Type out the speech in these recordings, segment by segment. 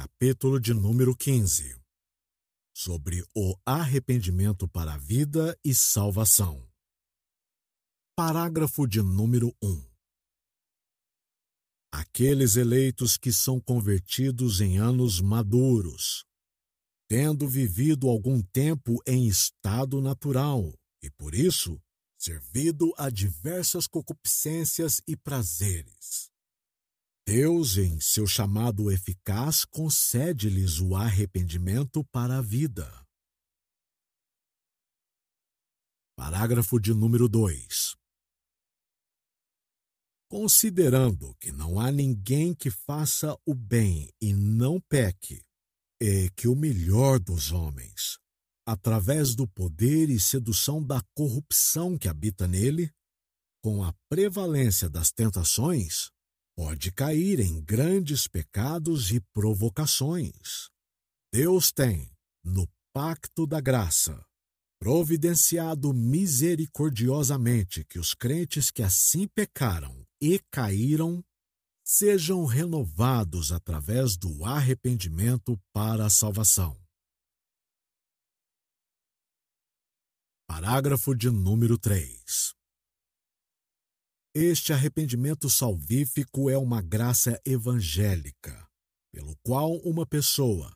Capítulo de número 15 Sobre o arrependimento para a vida e salvação. Parágrafo de número 1 Aqueles eleitos que são convertidos em anos maduros, tendo vivido algum tempo em estado natural e, por isso, servido a diversas concupiscências e prazeres. Deus, em seu chamado eficaz, concede-lhes o arrependimento para a vida. Parágrafo de número 2. Considerando que não há ninguém que faça o bem e não peque, e que o melhor dos homens, através do poder e sedução da corrupção que habita nele, com a prevalência das tentações, pode cair em grandes pecados e provocações. Deus tem, no pacto da graça, providenciado misericordiosamente que os crentes que assim pecaram e caíram sejam renovados através do arrependimento para a salvação. Parágrafo de número 3. Este arrependimento salvífico é uma graça evangélica, pelo qual uma pessoa,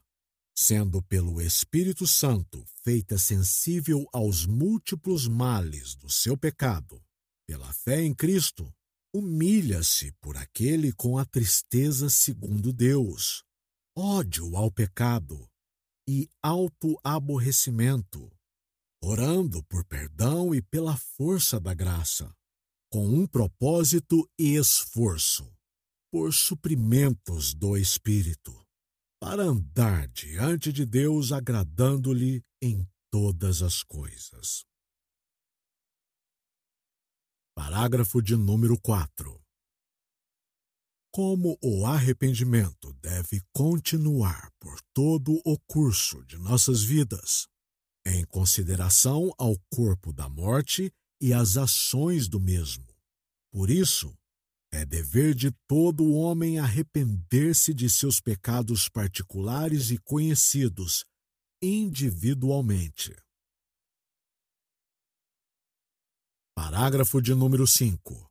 sendo pelo Espírito Santo feita sensível aos múltiplos males do seu pecado, pela fé em Cristo, humilha-se por aquele com a tristeza segundo Deus, ódio ao pecado e auto-aborrecimento orando por perdão e pela força da graça, com um propósito e esforço, por suprimentos do Espírito, para andar diante de Deus agradando-lhe em todas as coisas. Parágrafo de número 4. Como o arrependimento deve continuar por todo o curso de nossas vidas, em consideração ao corpo da morte e às ações do mesmo. Por isso, é dever de todo homem arrepender-se de seus pecados particulares e conhecidos individualmente. Parágrafo de número 5.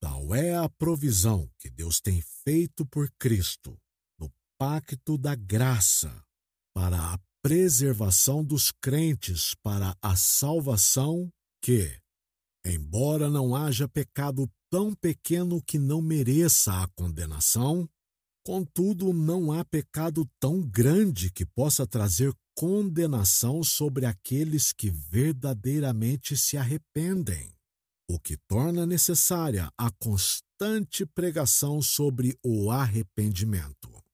Tal é a provisão que Deus tem feito por Cristo no pacto da graça para a preservação dos crentes para a salvação que, embora não haja pecado tão pequeno que não mereça a condenação, contudo não há pecado tão grande que possa trazer condenação sobre aqueles que verdadeiramente se arrependem, o que torna necessária a constante pregação sobre o arrependimento.